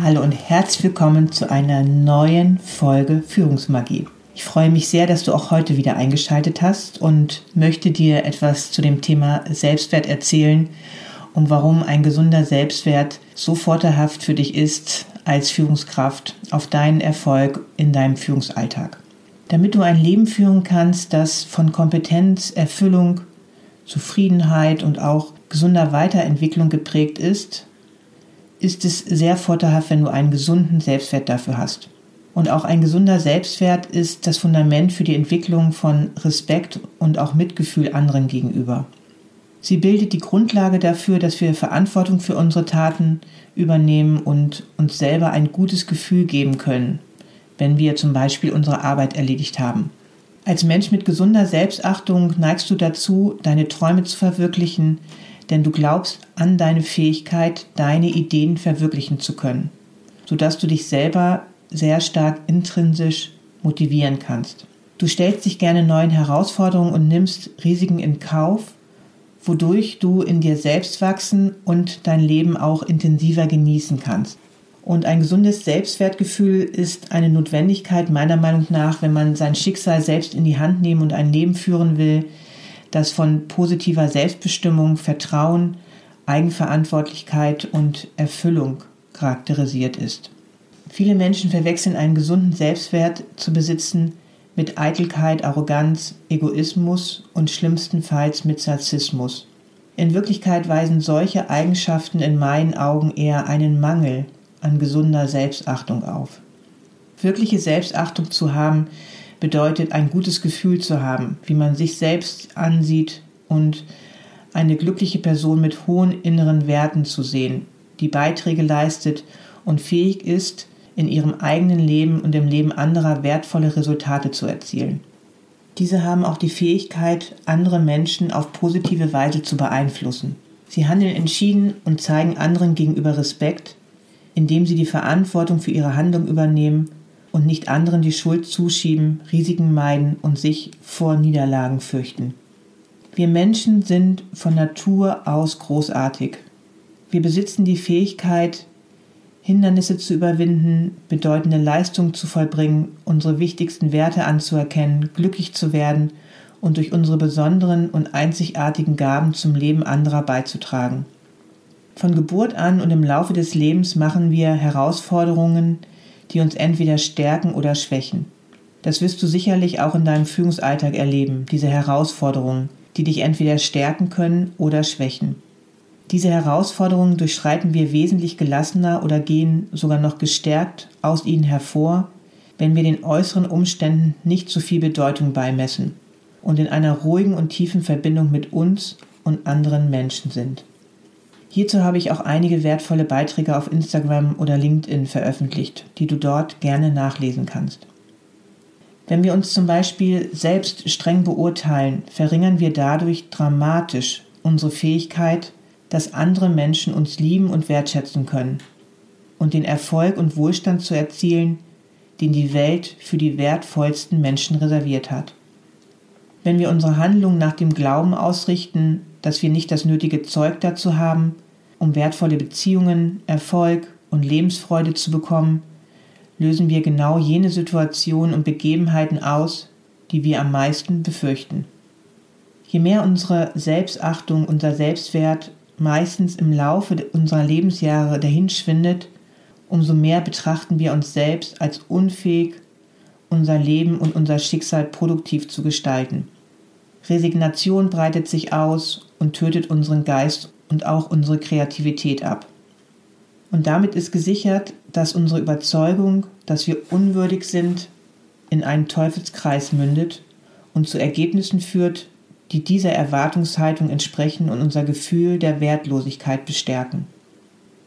Hallo und herzlich willkommen zu einer neuen Folge Führungsmagie. Ich freue mich sehr, dass du auch heute wieder eingeschaltet hast und möchte dir etwas zu dem Thema Selbstwert erzählen und warum ein gesunder Selbstwert so vorteilhaft für dich ist als Führungskraft auf deinen Erfolg in deinem Führungsalltag. Damit du ein Leben führen kannst, das von Kompetenz, Erfüllung, Zufriedenheit und auch gesunder Weiterentwicklung geprägt ist, ist es sehr vorteilhaft, wenn du einen gesunden Selbstwert dafür hast. Und auch ein gesunder Selbstwert ist das Fundament für die Entwicklung von Respekt und auch Mitgefühl anderen gegenüber. Sie bildet die Grundlage dafür, dass wir Verantwortung für unsere Taten übernehmen und uns selber ein gutes Gefühl geben können, wenn wir zum Beispiel unsere Arbeit erledigt haben. Als Mensch mit gesunder Selbstachtung neigst du dazu, deine Träume zu verwirklichen, denn du glaubst an deine Fähigkeit, deine Ideen verwirklichen zu können, sodass du dich selber sehr stark intrinsisch motivieren kannst. Du stellst dich gerne neuen Herausforderungen und nimmst Risiken in Kauf, wodurch du in dir selbst wachsen und dein Leben auch intensiver genießen kannst. Und ein gesundes Selbstwertgefühl ist eine Notwendigkeit meiner Meinung nach, wenn man sein Schicksal selbst in die Hand nehmen und ein Leben führen will, das von positiver Selbstbestimmung, Vertrauen, Eigenverantwortlichkeit und Erfüllung charakterisiert ist. Viele Menschen verwechseln einen gesunden Selbstwert zu besitzen mit Eitelkeit, Arroganz, Egoismus und schlimmstenfalls mit Narzissmus. In Wirklichkeit weisen solche Eigenschaften in meinen Augen eher einen Mangel an gesunder Selbstachtung auf. Wirkliche Selbstachtung zu haben, bedeutet, ein gutes Gefühl zu haben, wie man sich selbst ansieht und eine glückliche Person mit hohen inneren Werten zu sehen, die Beiträge leistet und fähig ist, in ihrem eigenen Leben und im Leben anderer wertvolle Resultate zu erzielen. Diese haben auch die Fähigkeit, andere Menschen auf positive Weise zu beeinflussen. Sie handeln entschieden und zeigen anderen gegenüber Respekt, indem sie die Verantwortung für ihre Handlung übernehmen und nicht anderen die Schuld zuschieben, Risiken meiden und sich vor Niederlagen fürchten. Wir Menschen sind von Natur aus großartig. Wir besitzen die Fähigkeit, Hindernisse zu überwinden, bedeutende Leistungen zu vollbringen, unsere wichtigsten Werte anzuerkennen, glücklich zu werden und durch unsere besonderen und einzigartigen Gaben zum Leben anderer beizutragen. Von Geburt an und im Laufe des Lebens machen wir Herausforderungen, die uns entweder stärken oder schwächen. Das wirst du sicherlich auch in deinem Führungsalltag erleben, diese Herausforderungen, die dich entweder stärken können oder schwächen. Diese Herausforderungen durchschreiten wir wesentlich gelassener oder gehen sogar noch gestärkt aus ihnen hervor, wenn wir den äußeren Umständen nicht so viel Bedeutung beimessen und in einer ruhigen und tiefen Verbindung mit uns und anderen Menschen sind. Hierzu habe ich auch einige wertvolle Beiträge auf Instagram oder LinkedIn veröffentlicht, die du dort gerne nachlesen kannst. Wenn wir uns zum Beispiel selbst streng beurteilen, verringern wir dadurch dramatisch unsere Fähigkeit, dass andere Menschen uns lieben und wertschätzen können und den Erfolg und Wohlstand zu erzielen, den die Welt für die wertvollsten Menschen reserviert hat. Wenn wir unsere Handlungen nach dem Glauben ausrichten, dass wir nicht das nötige Zeug dazu haben, um wertvolle Beziehungen, Erfolg und Lebensfreude zu bekommen, lösen wir genau jene Situationen und Begebenheiten aus, die wir am meisten befürchten. Je mehr unsere Selbstachtung, unser Selbstwert meistens im Laufe unserer Lebensjahre dahinschwindet, umso mehr betrachten wir uns selbst als unfähig, unser Leben und unser Schicksal produktiv zu gestalten. Resignation breitet sich aus und tötet unseren Geist und auch unsere Kreativität ab. Und damit ist gesichert, dass unsere Überzeugung, dass wir unwürdig sind, in einen Teufelskreis mündet und zu Ergebnissen führt, die dieser Erwartungshaltung entsprechen und unser Gefühl der Wertlosigkeit bestärken.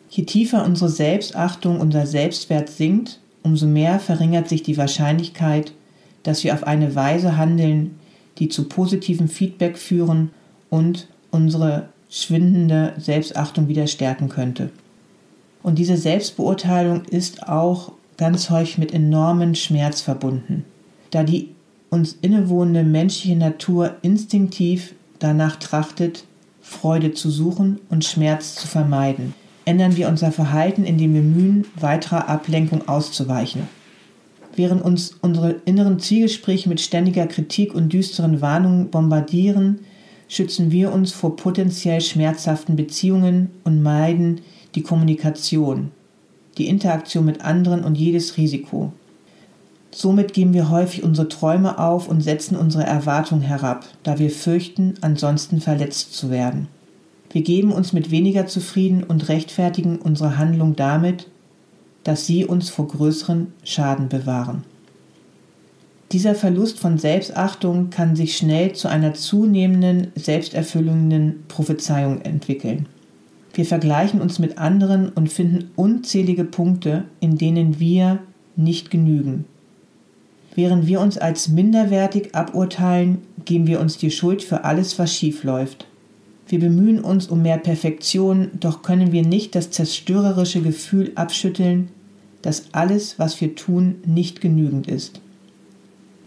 Je tiefer unsere Selbstachtung, unser Selbstwert sinkt, umso mehr verringert sich die Wahrscheinlichkeit, dass wir auf eine Weise handeln, die zu positivem Feedback führen und unsere schwindende Selbstachtung wieder stärken könnte. Und diese Selbstbeurteilung ist auch ganz häufig mit enormen Schmerz verbunden, da die uns innewohnende menschliche Natur instinktiv danach trachtet, Freude zu suchen und Schmerz zu vermeiden, ändern wir unser Verhalten, indem wir mühen, weiterer Ablenkung auszuweichen. Während uns unsere inneren Zwiegespräche mit ständiger Kritik und düsteren Warnungen bombardieren, schützen wir uns vor potenziell schmerzhaften Beziehungen und meiden die Kommunikation, die Interaktion mit anderen und jedes Risiko. Somit geben wir häufig unsere Träume auf und setzen unsere Erwartungen herab, da wir fürchten, ansonsten verletzt zu werden. Wir geben uns mit weniger zufrieden und rechtfertigen unsere Handlung damit, dass sie uns vor größeren Schaden bewahren. Dieser Verlust von Selbstachtung kann sich schnell zu einer zunehmenden, selbsterfüllenden Prophezeiung entwickeln. Wir vergleichen uns mit anderen und finden unzählige Punkte, in denen wir nicht genügen. Während wir uns als minderwertig aburteilen, geben wir uns die Schuld für alles, was schief läuft. Wir bemühen uns um mehr Perfektion, doch können wir nicht das zerstörerische Gefühl abschütteln, dass alles, was wir tun, nicht genügend ist.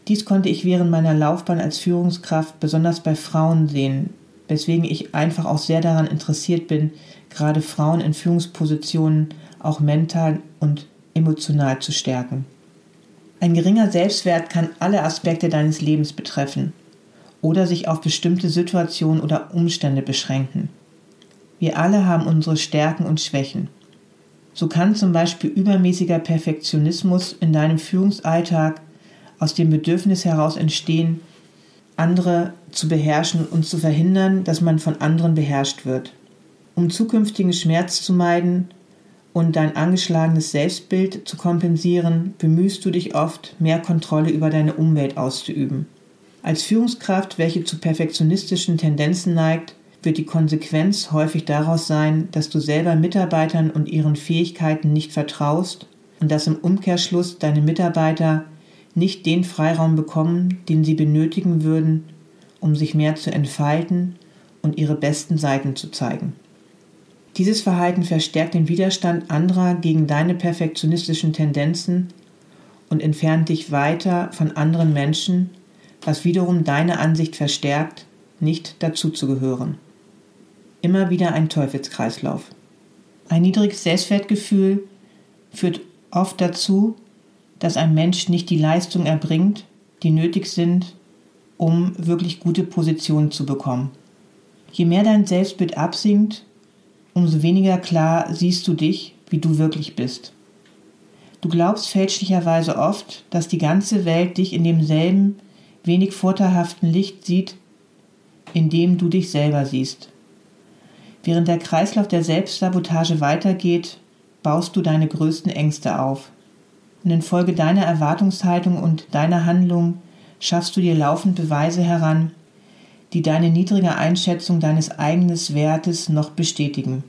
Dies konnte ich während meiner Laufbahn als Führungskraft besonders bei Frauen sehen, weswegen ich einfach auch sehr daran interessiert bin, gerade Frauen in Führungspositionen auch mental und emotional zu stärken. Ein geringer Selbstwert kann alle Aspekte deines Lebens betreffen oder sich auf bestimmte Situationen oder Umstände beschränken. Wir alle haben unsere Stärken und Schwächen. So kann zum Beispiel übermäßiger Perfektionismus in deinem Führungsalltag aus dem Bedürfnis heraus entstehen, andere zu beherrschen und zu verhindern, dass man von anderen beherrscht wird. Um zukünftigen Schmerz zu meiden und dein angeschlagenes Selbstbild zu kompensieren, bemühst du dich oft, mehr Kontrolle über deine Umwelt auszuüben. Als Führungskraft, welche zu perfektionistischen Tendenzen neigt, wird die Konsequenz häufig daraus sein, dass du selber Mitarbeitern und ihren Fähigkeiten nicht vertraust und dass im Umkehrschluss deine Mitarbeiter nicht den Freiraum bekommen, den sie benötigen würden, um sich mehr zu entfalten und ihre besten Seiten zu zeigen. Dieses Verhalten verstärkt den Widerstand anderer gegen deine perfektionistischen Tendenzen und entfernt dich weiter von anderen Menschen, was wiederum deine Ansicht verstärkt, nicht dazuzugehören. Immer wieder ein Teufelskreislauf. Ein niedriges Selbstwertgefühl führt oft dazu, dass ein Mensch nicht die Leistung erbringt, die nötig sind, um wirklich gute Positionen zu bekommen. Je mehr dein Selbstbild absinkt, umso weniger klar siehst du dich, wie du wirklich bist. Du glaubst fälschlicherweise oft, dass die ganze Welt dich in demselben, wenig vorteilhaften Licht sieht, in dem du dich selber siehst. Während der Kreislauf der Selbstsabotage weitergeht, baust du deine größten Ängste auf. Und infolge deiner Erwartungshaltung und deiner Handlung schaffst du dir laufend Beweise heran, die deine niedrige Einschätzung deines eigenen Wertes noch bestätigen.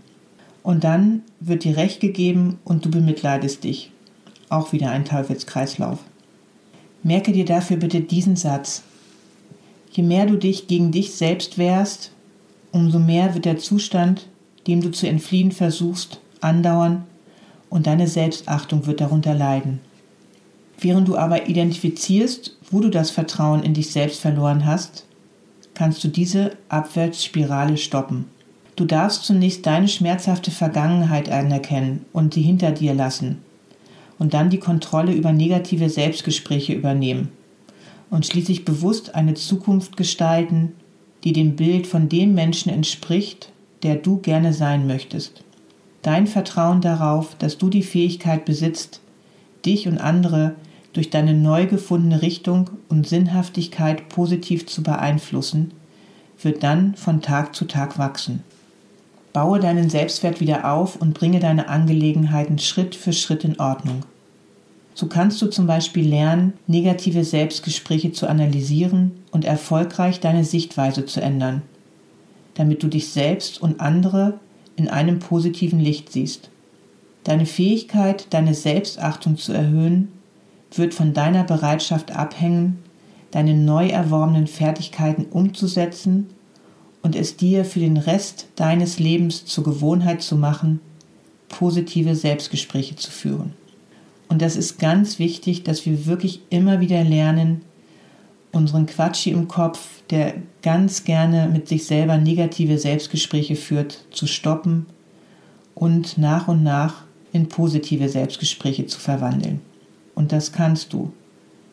Und dann wird dir Recht gegeben und du bemitleidest dich. Auch wieder ein Teufelskreislauf. Merke dir dafür bitte diesen Satz. Je mehr du dich gegen dich selbst wehrst, umso mehr wird der Zustand, dem du zu entfliehen versuchst, andauern und deine Selbstachtung wird darunter leiden. Während du aber identifizierst, wo du das Vertrauen in dich selbst verloren hast, kannst du diese Abwärtsspirale stoppen. Du darfst zunächst deine schmerzhafte Vergangenheit anerkennen und sie hinter dir lassen und dann die Kontrolle über negative Selbstgespräche übernehmen und schließlich bewusst eine Zukunft gestalten, die dem Bild von dem Menschen entspricht, der du gerne sein möchtest. Dein Vertrauen darauf, dass du die Fähigkeit besitzt, dich und andere durch deine neu gefundene Richtung und Sinnhaftigkeit positiv zu beeinflussen, wird dann von Tag zu Tag wachsen. Baue deinen Selbstwert wieder auf und bringe deine Angelegenheiten Schritt für Schritt in Ordnung. So kannst du zum Beispiel lernen, negative Selbstgespräche zu analysieren und erfolgreich deine Sichtweise zu ändern, damit du dich selbst und andere in einem positiven Licht siehst. Deine Fähigkeit, deine Selbstachtung zu erhöhen, wird von deiner Bereitschaft abhängen, deine neu erworbenen Fertigkeiten umzusetzen und es dir für den Rest deines Lebens zur Gewohnheit zu machen, positive Selbstgespräche zu führen. Und das ist ganz wichtig, dass wir wirklich immer wieder lernen, unseren Quatschi im Kopf, der ganz gerne mit sich selber negative Selbstgespräche führt, zu stoppen und nach und nach in positive Selbstgespräche zu verwandeln. Und das kannst du.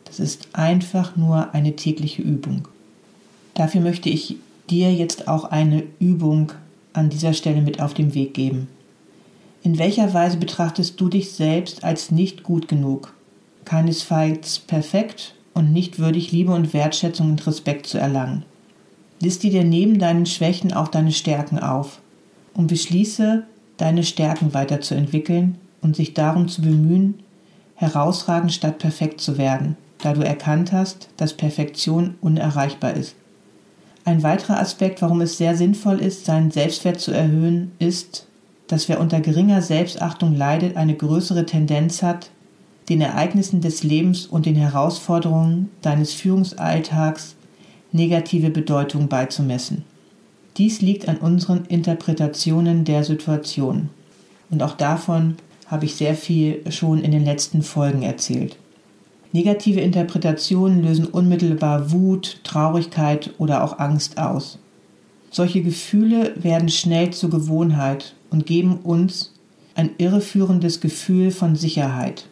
Das ist einfach nur eine tägliche Übung. Dafür möchte ich dir jetzt auch eine Übung an dieser Stelle mit auf den Weg geben. In welcher Weise betrachtest du dich selbst als nicht gut genug, keinesfalls perfekt und nicht würdig, Liebe und Wertschätzung und Respekt zu erlangen? Liste dir neben deinen Schwächen auch deine Stärken auf und beschließe, deine Stärken weiterzuentwickeln und sich darum zu bemühen, herausragend statt perfekt zu werden, da du erkannt hast, dass Perfektion unerreichbar ist. Ein weiterer Aspekt, warum es sehr sinnvoll ist, seinen Selbstwert zu erhöhen, ist, dass wer unter geringer Selbstachtung leidet, eine größere Tendenz hat, den Ereignissen des Lebens und den Herausforderungen deines Führungsalltags negative Bedeutung beizumessen. Dies liegt an unseren Interpretationen der Situation. Und auch davon habe ich sehr viel schon in den letzten Folgen erzählt. Negative Interpretationen lösen unmittelbar Wut, Traurigkeit oder auch Angst aus. Solche Gefühle werden schnell zur Gewohnheit und geben uns ein irreführendes Gefühl von Sicherheit.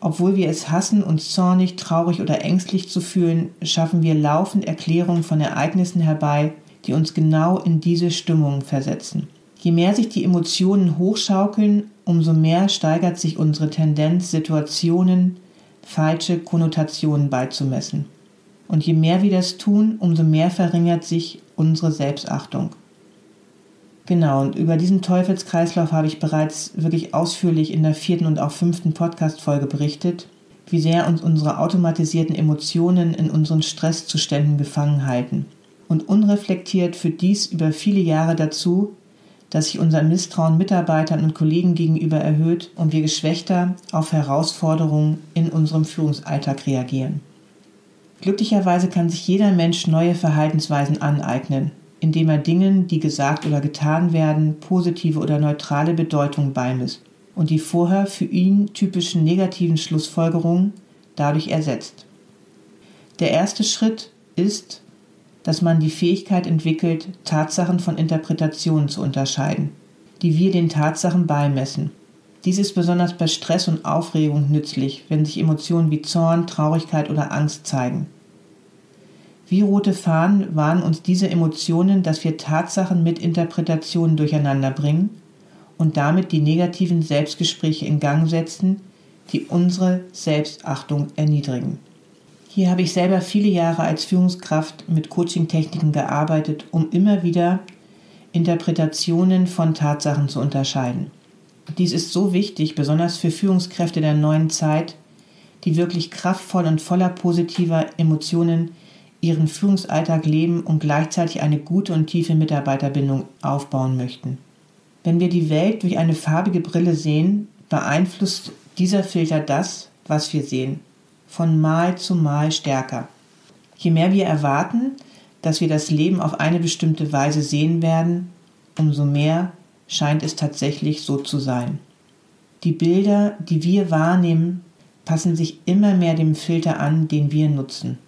Obwohl wir es hassen, uns zornig, traurig oder ängstlich zu fühlen, schaffen wir laufend Erklärungen von Ereignissen herbei, die uns genau in diese Stimmung versetzen. Je mehr sich die Emotionen hochschaukeln, umso mehr steigert sich unsere Tendenz, Situationen falsche Konnotationen beizumessen. Und je mehr wir das tun, umso mehr verringert sich unsere Selbstachtung. Genau, und über diesen Teufelskreislauf habe ich bereits wirklich ausführlich in der vierten und auch fünften Podcast-Folge berichtet, wie sehr uns unsere automatisierten Emotionen in unseren Stresszuständen gefangen halten. Und unreflektiert führt dies über viele Jahre dazu, dass sich unser Misstrauen Mitarbeitern und Kollegen gegenüber erhöht und wir geschwächter auf Herausforderungen in unserem Führungsalltag reagieren. Glücklicherweise kann sich jeder Mensch neue Verhaltensweisen aneignen, indem er Dingen, die gesagt oder getan werden, positive oder neutrale Bedeutung beimisst und die vorher für ihn typischen negativen Schlussfolgerungen dadurch ersetzt. Der erste Schritt ist, dass man die Fähigkeit entwickelt, Tatsachen von Interpretationen zu unterscheiden, die wir den Tatsachen beimessen. Dies ist besonders bei Stress und Aufregung nützlich, wenn sich Emotionen wie Zorn, Traurigkeit oder Angst zeigen. Wie rote Fahnen warnen uns diese Emotionen, dass wir Tatsachen mit Interpretationen durcheinander bringen und damit die negativen Selbstgespräche in Gang setzen, die unsere Selbstachtung erniedrigen. Hier habe ich selber viele Jahre als Führungskraft mit Coaching-Techniken gearbeitet, um immer wieder Interpretationen von Tatsachen zu unterscheiden. Dies ist so wichtig, besonders für Führungskräfte der neuen Zeit, die wirklich kraftvoll und voller positiver Emotionen ihren Führungsalltag leben und gleichzeitig eine gute und tiefe Mitarbeiterbindung aufbauen möchten. Wenn wir die Welt durch eine farbige Brille sehen, beeinflusst dieser Filter das, was wir sehen von Mal zu Mal stärker. Je mehr wir erwarten, dass wir das Leben auf eine bestimmte Weise sehen werden, umso mehr scheint es tatsächlich so zu sein. Die Bilder, die wir wahrnehmen, passen sich immer mehr dem Filter an, den wir nutzen.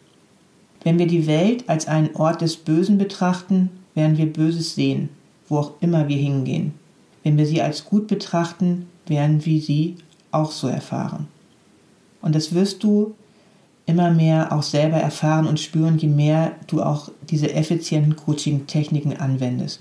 Wenn wir die Welt als einen Ort des Bösen betrachten, werden wir Böses sehen, wo auch immer wir hingehen. Wenn wir sie als gut betrachten, werden wir sie auch so erfahren. Und das wirst du immer mehr auch selber erfahren und spüren, je mehr du auch diese effizienten Coaching-Techniken anwendest.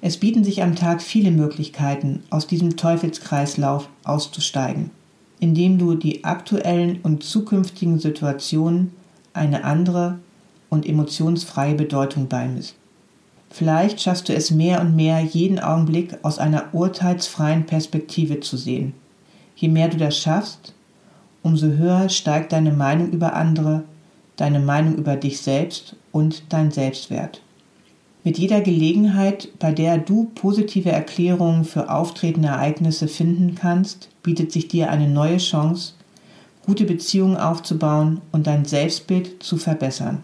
Es bieten sich am Tag viele Möglichkeiten, aus diesem Teufelskreislauf auszusteigen, indem du die aktuellen und zukünftigen Situationen eine andere und emotionsfreie Bedeutung beimisst. Vielleicht schaffst du es mehr und mehr, jeden Augenblick aus einer urteilsfreien Perspektive zu sehen. Je mehr du das schaffst, umso höher steigt deine Meinung über andere, deine Meinung über dich selbst und dein Selbstwert. Mit jeder Gelegenheit, bei der du positive Erklärungen für auftretende Ereignisse finden kannst, bietet sich dir eine neue Chance, gute Beziehungen aufzubauen und dein Selbstbild zu verbessern.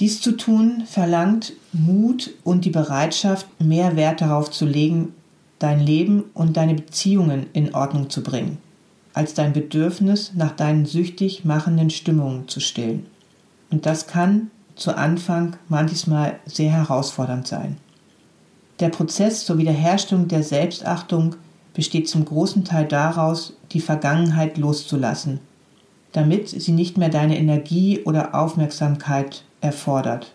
Dies zu tun verlangt Mut und die Bereitschaft, mehr Wert darauf zu legen, dein Leben und deine Beziehungen in Ordnung zu bringen, als dein Bedürfnis nach deinen süchtig machenden Stimmungen zu stillen. Und das kann zu Anfang manchmal sehr herausfordernd sein. Der Prozess zur Wiederherstellung der Selbstachtung besteht zum großen Teil daraus, die Vergangenheit loszulassen, damit sie nicht mehr deine Energie oder Aufmerksamkeit erfordert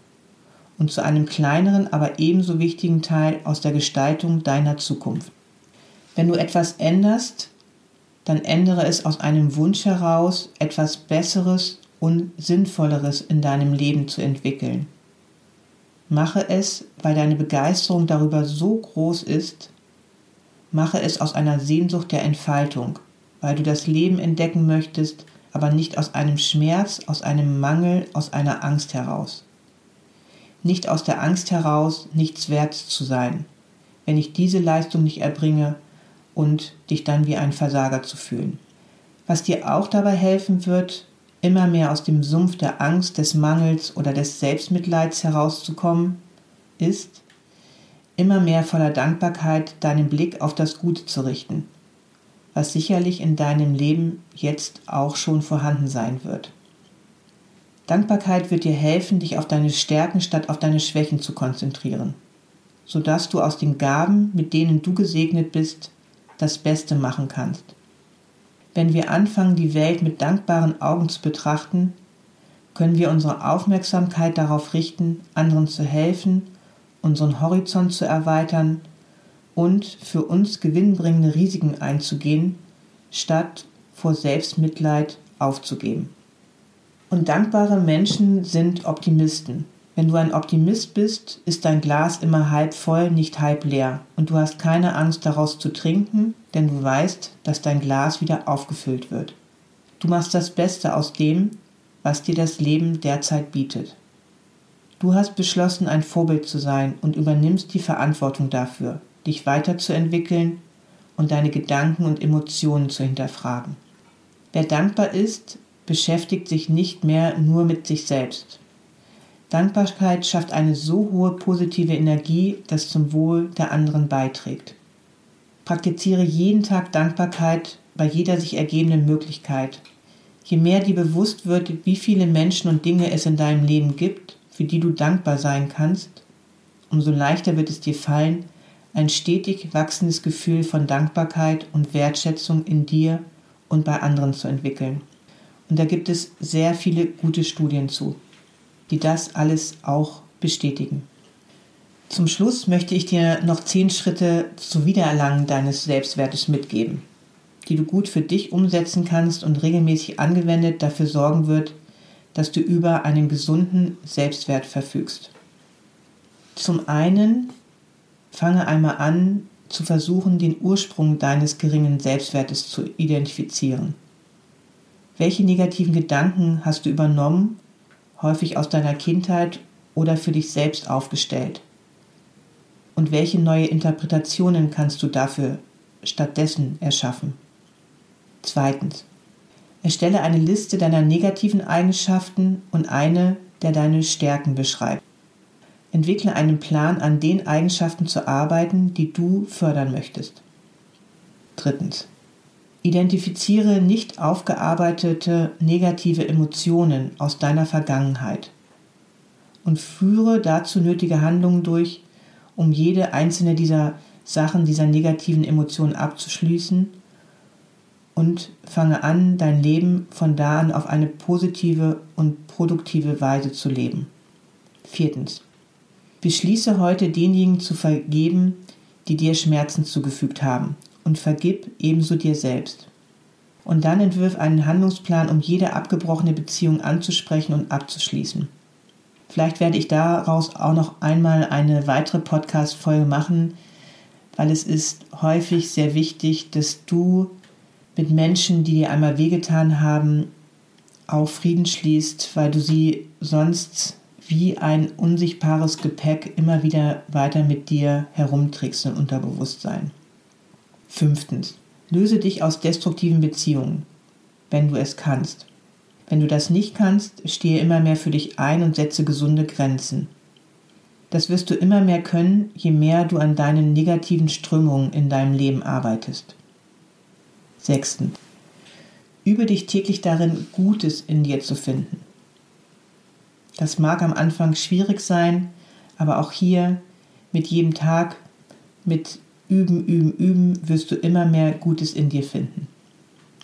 und zu einem kleineren, aber ebenso wichtigen Teil aus der Gestaltung deiner Zukunft. Wenn du etwas änderst, dann ändere es aus einem Wunsch heraus, etwas Besseres und Sinnvolleres in deinem Leben zu entwickeln. Mache es, weil deine Begeisterung darüber so groß ist, mache es aus einer Sehnsucht der Entfaltung, weil du das Leben entdecken möchtest, aber nicht aus einem Schmerz, aus einem Mangel, aus einer Angst heraus. Nicht aus der Angst heraus, nichts wert zu sein, wenn ich diese Leistung nicht erbringe und dich dann wie ein Versager zu fühlen. Was dir auch dabei helfen wird, immer mehr aus dem Sumpf der Angst, des Mangels oder des Selbstmitleids herauszukommen, ist, immer mehr voller Dankbarkeit deinen Blick auf das Gute zu richten was sicherlich in deinem Leben jetzt auch schon vorhanden sein wird. Dankbarkeit wird dir helfen, dich auf deine Stärken statt auf deine Schwächen zu konzentrieren, sodass du aus den Gaben, mit denen du gesegnet bist, das Beste machen kannst. Wenn wir anfangen, die Welt mit dankbaren Augen zu betrachten, können wir unsere Aufmerksamkeit darauf richten, anderen zu helfen, unseren Horizont zu erweitern und für uns gewinnbringende Risiken einzugehen, statt vor Selbstmitleid aufzugeben. Und dankbare Menschen sind Optimisten. Wenn du ein Optimist bist, ist dein Glas immer halb voll, nicht halb leer. Und du hast keine Angst daraus zu trinken, denn du weißt, dass dein Glas wieder aufgefüllt wird. Du machst das Beste aus dem, was dir das Leben derzeit bietet. Du hast beschlossen, ein Vorbild zu sein und übernimmst die Verantwortung dafür dich weiterzuentwickeln und deine Gedanken und Emotionen zu hinterfragen. Wer dankbar ist, beschäftigt sich nicht mehr nur mit sich selbst. Dankbarkeit schafft eine so hohe positive Energie, dass zum Wohl der anderen beiträgt. Praktiziere jeden Tag Dankbarkeit bei jeder sich ergebenden Möglichkeit. Je mehr dir bewusst wird, wie viele Menschen und Dinge es in deinem Leben gibt, für die du dankbar sein kannst, umso leichter wird es dir fallen, ein stetig wachsendes Gefühl von Dankbarkeit und Wertschätzung in dir und bei anderen zu entwickeln. Und da gibt es sehr viele gute Studien zu, die das alles auch bestätigen. Zum Schluss möchte ich dir noch zehn Schritte zu Wiedererlangen deines Selbstwertes mitgeben, die du gut für dich umsetzen kannst und regelmäßig angewendet dafür sorgen wird, dass du über einen gesunden Selbstwert verfügst. Zum einen Fange einmal an, zu versuchen, den Ursprung deines geringen Selbstwertes zu identifizieren. Welche negativen Gedanken hast du übernommen, häufig aus deiner Kindheit oder für dich selbst aufgestellt? Und welche neue Interpretationen kannst du dafür stattdessen erschaffen? Zweitens. Erstelle eine Liste deiner negativen Eigenschaften und eine, der deine Stärken beschreibt. Entwickle einen Plan, an den Eigenschaften zu arbeiten, die du fördern möchtest. Drittens. Identifiziere nicht aufgearbeitete negative Emotionen aus deiner Vergangenheit und führe dazu nötige Handlungen durch, um jede einzelne dieser Sachen, dieser negativen Emotionen abzuschließen und fange an, dein Leben von da an auf eine positive und produktive Weise zu leben. Viertens. Beschließe heute denjenigen zu vergeben, die dir Schmerzen zugefügt haben, und vergib ebenso dir selbst. Und dann entwirf einen Handlungsplan, um jede abgebrochene Beziehung anzusprechen und abzuschließen. Vielleicht werde ich daraus auch noch einmal eine weitere Podcast-Folge machen, weil es ist häufig sehr wichtig, dass du mit Menschen, die dir einmal wehgetan haben, auch Frieden schließt, weil du sie sonst wie ein unsichtbares Gepäck immer wieder weiter mit dir herumträgst im Unterbewusstsein. Fünftens. Löse dich aus destruktiven Beziehungen, wenn du es kannst. Wenn du das nicht kannst, stehe immer mehr für dich ein und setze gesunde Grenzen. Das wirst du immer mehr können, je mehr du an deinen negativen Strömungen in deinem Leben arbeitest. Sechstens. Übe dich täglich darin, Gutes in dir zu finden. Das mag am Anfang schwierig sein, aber auch hier mit jedem Tag, mit Üben, Üben, Üben wirst du immer mehr Gutes in dir finden.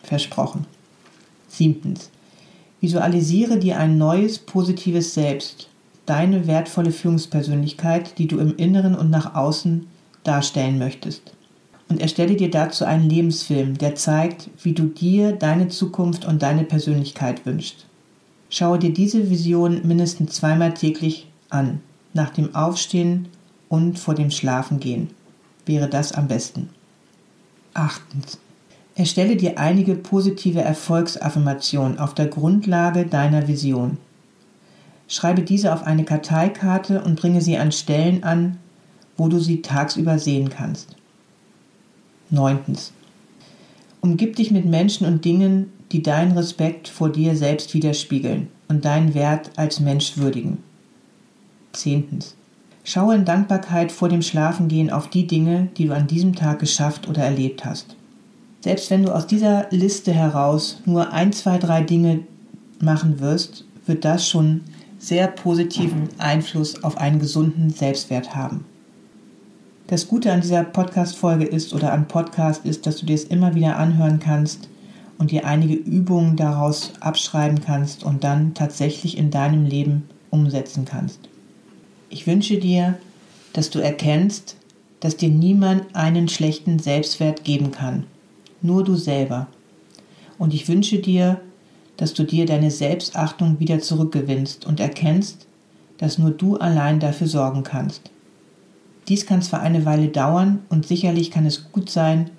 Versprochen. Siebtens. Visualisiere dir ein neues, positives Selbst, deine wertvolle Führungspersönlichkeit, die du im Inneren und nach außen darstellen möchtest. Und erstelle dir dazu einen Lebensfilm, der zeigt, wie du dir deine Zukunft und deine Persönlichkeit wünschst. Schaue dir diese Vision mindestens zweimal täglich an, nach dem Aufstehen und vor dem Schlafengehen. Wäre das am besten. Achtens. Erstelle dir einige positive Erfolgsaffirmationen auf der Grundlage deiner Vision. Schreibe diese auf eine Karteikarte und bringe sie an Stellen an, wo du sie tagsüber sehen kannst. Neuntens. Umgib dich mit Menschen und Dingen, die deinen Respekt vor dir selbst widerspiegeln und deinen Wert als Mensch würdigen. Zehntens. Schaue in Dankbarkeit vor dem Schlafengehen auf die Dinge, die du an diesem Tag geschafft oder erlebt hast. Selbst wenn du aus dieser Liste heraus nur ein, zwei, drei Dinge machen wirst, wird das schon sehr positiven Einfluss auf einen gesunden Selbstwert haben. Das Gute an dieser Podcast-Folge ist oder an Podcast ist, dass du dir es immer wieder anhören kannst und dir einige Übungen daraus abschreiben kannst und dann tatsächlich in deinem Leben umsetzen kannst. Ich wünsche dir, dass du erkennst, dass dir niemand einen schlechten Selbstwert geben kann, nur du selber. Und ich wünsche dir, dass du dir deine Selbstachtung wieder zurückgewinnst und erkennst, dass nur du allein dafür sorgen kannst. Dies kann zwar eine Weile dauern und sicherlich kann es gut sein,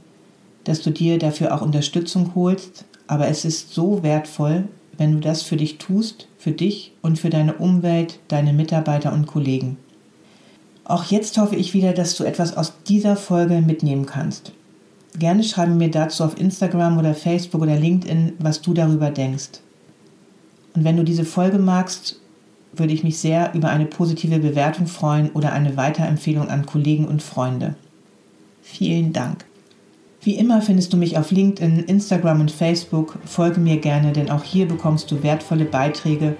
dass du dir dafür auch Unterstützung holst, aber es ist so wertvoll, wenn du das für dich tust, für dich und für deine Umwelt, deine Mitarbeiter und Kollegen. Auch jetzt hoffe ich wieder, dass du etwas aus dieser Folge mitnehmen kannst. Gerne schreibe mir dazu auf Instagram oder Facebook oder LinkedIn, was du darüber denkst. Und wenn du diese Folge magst, würde ich mich sehr über eine positive Bewertung freuen oder eine Weiterempfehlung an Kollegen und Freunde. Vielen Dank. Wie immer findest du mich auf LinkedIn, Instagram und Facebook. Folge mir gerne, denn auch hier bekommst du wertvolle Beiträge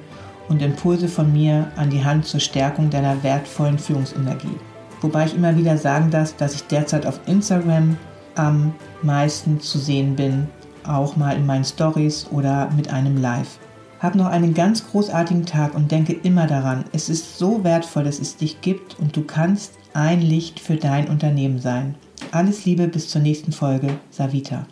und Impulse von mir an die Hand zur Stärkung deiner wertvollen Führungsenergie. Wobei ich immer wieder sagen darf, dass ich derzeit auf Instagram am meisten zu sehen bin, auch mal in meinen Stories oder mit einem Live. Hab noch einen ganz großartigen Tag und denke immer daran, es ist so wertvoll, dass es dich gibt und du kannst ein Licht für dein Unternehmen sein. Alles Liebe bis zur nächsten Folge. Savita.